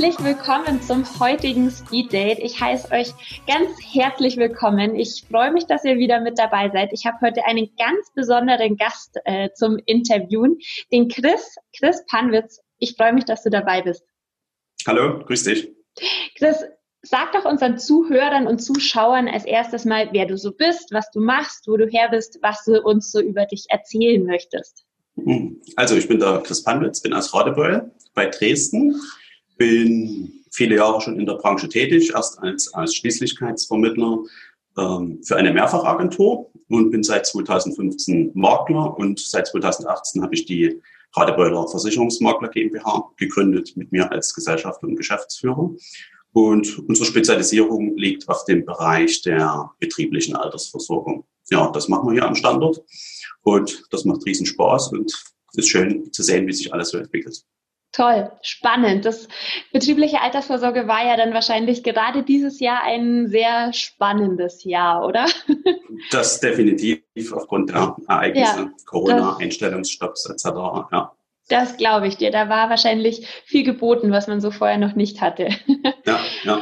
Herzlich willkommen zum heutigen Speed Date. Ich heiße euch ganz herzlich willkommen. Ich freue mich, dass ihr wieder mit dabei seid. Ich habe heute einen ganz besonderen Gast äh, zum Interviewen, den Chris, Chris Panwitz. Ich freue mich, dass du dabei bist. Hallo, grüß dich. Chris, sag doch unseren Zuhörern und Zuschauern als erstes mal, wer du so bist, was du machst, wo du her bist, was du uns so über dich erzählen möchtest. Also ich bin der Chris Panwitz, bin aus Radebeul bei Dresden, bin viele Jahre schon in der Branche tätig, erst als, als Schließlichkeitsvermittler ähm, für eine Mehrfachagentur und bin seit 2015 Makler und seit 2018 habe ich die Radebeuler Versicherungsmakler GmbH gegründet mit mir als Gesellschafter und Geschäftsführer. Und unsere Spezialisierung liegt auf dem Bereich der betrieblichen Altersversorgung. Ja, das machen wir hier am Standort. Und das macht riesen Spaß und ist schön zu sehen, wie sich alles so entwickelt. Toll, spannend. Das betriebliche Altersvorsorge war ja dann wahrscheinlich gerade dieses Jahr ein sehr spannendes Jahr, oder? Das definitiv aufgrund der Ereignisse, ja, Corona, Einstellungsstopps etc. Ja. Das glaube ich dir. Da war wahrscheinlich viel geboten, was man so vorher noch nicht hatte. Ja, ja.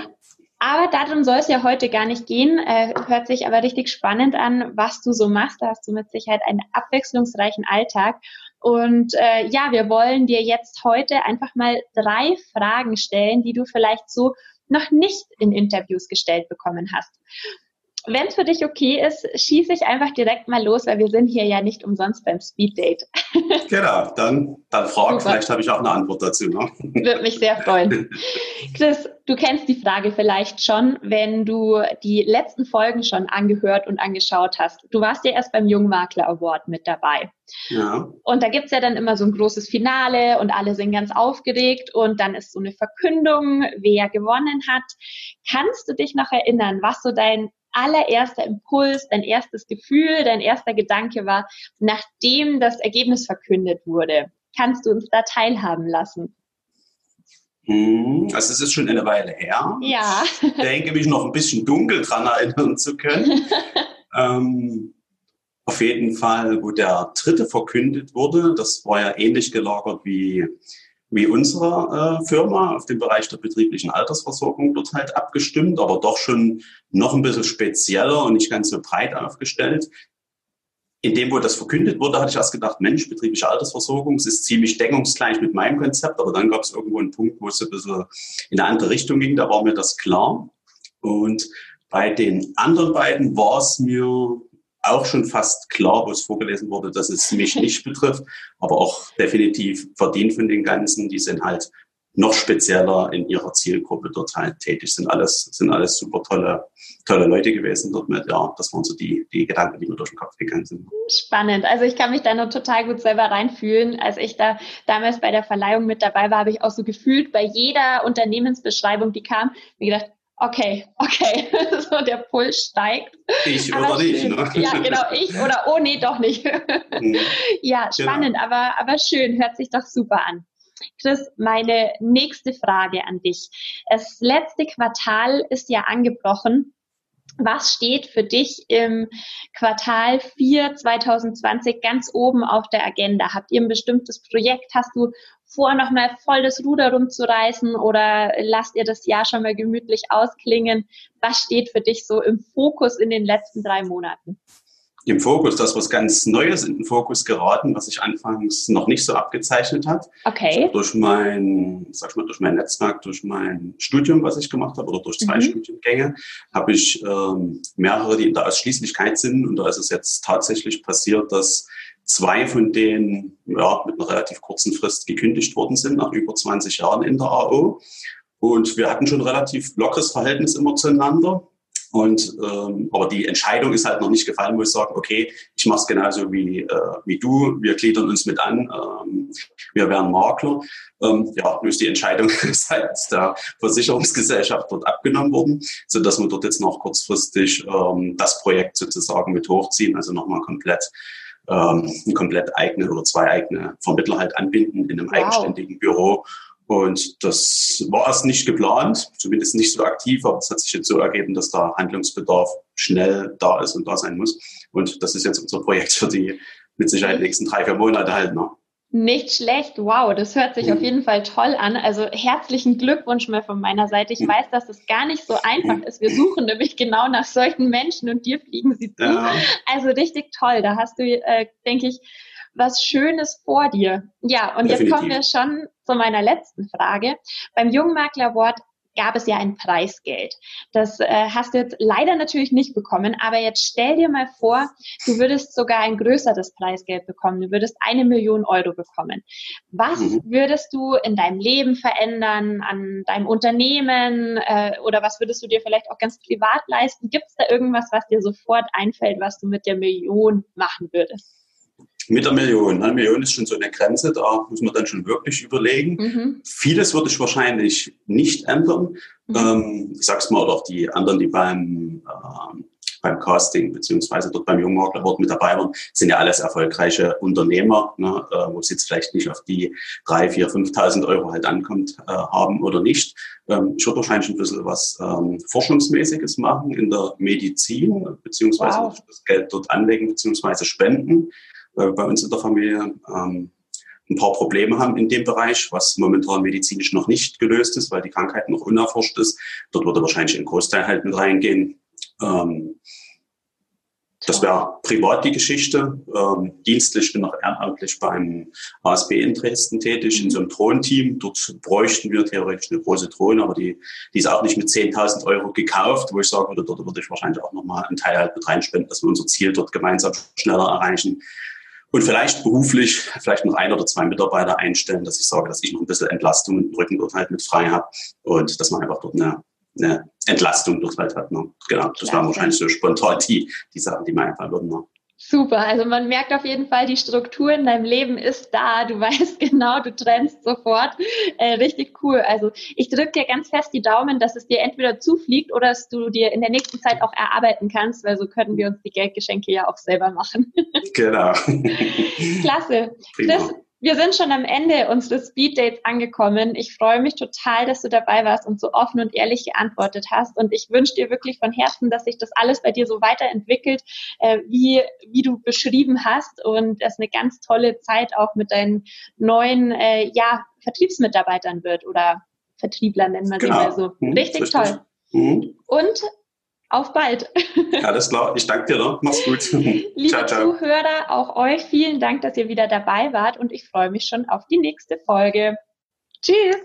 Aber darum soll es ja heute gar nicht gehen. Äh, hört sich aber richtig spannend an, was du so machst. Da hast du mit Sicherheit einen abwechslungsreichen Alltag. Und äh, ja, wir wollen dir jetzt heute einfach mal drei Fragen stellen, die du vielleicht so noch nicht in Interviews gestellt bekommen hast wenn es für dich okay ist, schieße ich einfach direkt mal los, weil wir sind hier ja nicht umsonst beim Speed Date. genau, dann, dann frag, vielleicht habe ich auch eine Antwort dazu. Ne? Würde mich sehr freuen. Chris, du kennst die Frage vielleicht schon, wenn du die letzten Folgen schon angehört und angeschaut hast. Du warst ja erst beim Jungmakler Award mit dabei. Ja. Und da gibt's ja dann immer so ein großes Finale und alle sind ganz aufgeregt und dann ist so eine Verkündung, wer gewonnen hat. Kannst du dich noch erinnern, was so dein allererster Impuls, dein erstes Gefühl, dein erster Gedanke war, nachdem das Ergebnis verkündet wurde? Kannst du uns da teilhaben lassen? Hm, also es ist schon eine Weile her. Ja. Ich denke, mich noch ein bisschen dunkel dran erinnern zu können. ähm, auf jeden Fall, wo der dritte verkündet wurde, das war ja ähnlich gelagert wie wie unsere äh, Firma auf dem Bereich der betrieblichen Altersversorgung dort halt abgestimmt, aber doch schon noch ein bisschen spezieller und nicht ganz so breit aufgestellt. In dem, wo das verkündet wurde, hatte ich erst gedacht, Mensch, betriebliche Altersversorgung, es ist ziemlich deckungsgleich mit meinem Konzept, aber dann gab es irgendwo einen Punkt, wo es ein bisschen in eine andere Richtung ging, da war mir das klar. Und bei den anderen beiden war es mir auch schon fast klar, wo es vorgelesen wurde, dass es mich nicht betrifft, aber auch definitiv verdient von den Ganzen. Die sind halt noch spezieller in ihrer Zielgruppe dort halt tätig, sind alles, sind alles super tolle, tolle Leute gewesen dort mit. Ja, das waren so die, die Gedanken, die mir durch den Kopf gegangen sind. Spannend. Also ich kann mich da noch total gut selber reinfühlen. Als ich da damals bei der Verleihung mit dabei war, habe ich auch so gefühlt bei jeder Unternehmensbeschreibung, die kam, mir gedacht, okay, okay, so der Puls steigt. Ich aber oder nicht, ne? Ja, genau, ich oder oh nee, doch nicht. Mhm. ja, genau. spannend, genau. aber, aber schön, hört sich doch super an. Chris, meine nächste Frage an dich. Das letzte Quartal ist ja angebrochen. Was steht für dich im Quartal 4 2020 ganz oben auf der Agenda? Habt ihr ein bestimmtes Projekt? Hast du vor, nochmal voll das Ruder rumzureißen oder lasst ihr das Jahr schon mal gemütlich ausklingen? Was steht für dich so im Fokus in den letzten drei Monaten? Im Fokus, das was ganz Neues in den Fokus geraten, was sich anfangs noch nicht so abgezeichnet hat. Okay. Also durch mein, sag ich mal, durch mein Netzwerk, durch mein Studium, was ich gemacht habe, oder durch zwei mhm. Studiengänge, habe ich ähm, mehrere, die in der Ausschließlichkeit sind. Und da ist es jetzt tatsächlich passiert, dass zwei von denen ja, mit einer relativ kurzen Frist gekündigt worden sind, nach über 20 Jahren in der AO. Und wir hatten schon ein relativ lockeres Verhältnis immer zueinander. Und ähm, aber die Entscheidung ist halt noch nicht gefallen, wo ich sage, okay, ich mache es genauso wie, äh, wie du, wir gliedern uns mit an, ähm, wir werden Makler. Ähm, ja, nur ist die Entscheidung seitens der Versicherungsgesellschaft dort abgenommen worden, so dass wir dort jetzt noch kurzfristig ähm, das Projekt sozusagen mit hochziehen, also nochmal komplett ähm, ein komplett eigene oder zwei eigene Vermittler halt anbinden in einem wow. eigenständigen Büro. Und das war erst nicht geplant, zumindest nicht so aktiv, aber es hat sich jetzt so ergeben, dass da Handlungsbedarf schnell da ist und da sein muss. Und das ist jetzt unser Projekt für die mit Sicherheit nächsten drei, vier Monate halt noch. Nicht schlecht, wow, das hört sich auf jeden Fall toll an. Also herzlichen Glückwunsch mal von meiner Seite. Ich weiß, dass es gar nicht so einfach ist. Wir suchen nämlich genau nach solchen Menschen und dir fliegen sie zu. Ja. Also richtig toll. Da hast du, äh, denke ich, was Schönes vor dir. Ja, und Definitiv. jetzt kommen wir schon zu meiner letzten Frage. Beim Jungmakler Award gab es ja ein Preisgeld. Das äh, hast du jetzt leider natürlich nicht bekommen, aber jetzt stell dir mal vor, du würdest sogar ein größeres Preisgeld bekommen. Du würdest eine Million Euro bekommen. Was mhm. würdest du in deinem Leben verändern, an deinem Unternehmen äh, oder was würdest du dir vielleicht auch ganz privat leisten? Gibt es da irgendwas, was dir sofort einfällt, was du mit der Million machen würdest? Mit der Million. Eine Million ist schon so eine Grenze, da muss man dann schon wirklich überlegen. Mhm. Vieles würde ich wahrscheinlich nicht ändern. Mhm. Ähm, ich sag's mal, oder auch die anderen, die beim, äh, beim Casting beziehungsweise dort beim Jungmakler Award mit dabei waren, sind ja alles erfolgreiche Unternehmer, ne, äh, wo es jetzt vielleicht nicht auf die 3, 4, 5.000 Euro halt ankommt, äh, haben oder nicht. Ähm, ich würde wahrscheinlich ein bisschen was ähm, Forschungsmäßiges machen in der Medizin, beziehungsweise wow. das Geld dort anlegen, beziehungsweise spenden wir bei uns in der Familie ähm, ein paar Probleme haben in dem Bereich, was momentan medizinisch noch nicht gelöst ist, weil die Krankheit noch unerforscht ist. Dort würde wahrscheinlich ein Großteil halt mit reingehen. Ähm, das wäre privat die Geschichte. Ähm, dienstlich bin ich noch ehrenamtlich beim ASB in Dresden tätig, in so einem Drohnenteam. Dort bräuchten wir theoretisch eine große Drohne, aber die, die ist auch nicht mit 10.000 Euro gekauft, wo ich sagen würde, dort würde ich wahrscheinlich auch nochmal einen Teil halt mit reinspenden, dass wir unser Ziel dort gemeinsam schneller erreichen und vielleicht beruflich vielleicht noch ein oder zwei Mitarbeiter einstellen, dass ich sage, dass ich noch ein bisschen Entlastung im Rücken dort halt mit frei habe und dass man einfach dort eine, eine Entlastung dort halt hat. Ne? Genau, das waren wahrscheinlich so spontan die, die Sachen, die mir einfallen würden. Ne? Super, also man merkt auf jeden Fall, die Struktur in deinem Leben ist da. Du weißt genau, du trennst sofort. Äh, richtig cool. Also ich drücke dir ganz fest die Daumen, dass es dir entweder zufliegt oder dass du dir in der nächsten Zeit auch erarbeiten kannst, weil so können wir uns die Geldgeschenke ja auch selber machen. Genau. Klasse. Chris, wir sind schon am Ende unseres Speed Dates angekommen. Ich freue mich total, dass du dabei warst und so offen und ehrlich geantwortet hast. Und ich wünsche dir wirklich von Herzen, dass sich das alles bei dir so weiterentwickelt, äh, wie, wie du beschrieben hast. Und es eine ganz tolle Zeit auch mit deinen neuen äh, ja, Vertriebsmitarbeitern wird oder Vertriebler nennen wir genau. sie mal so. Hm, richtig, richtig. toll. Mhm. Und auf bald. Alles klar, ich danke dir. Ne? Mach's gut. Liebe ciao, ciao. Zuhörer, auch euch vielen Dank, dass ihr wieder dabei wart und ich freue mich schon auf die nächste Folge. Tschüss.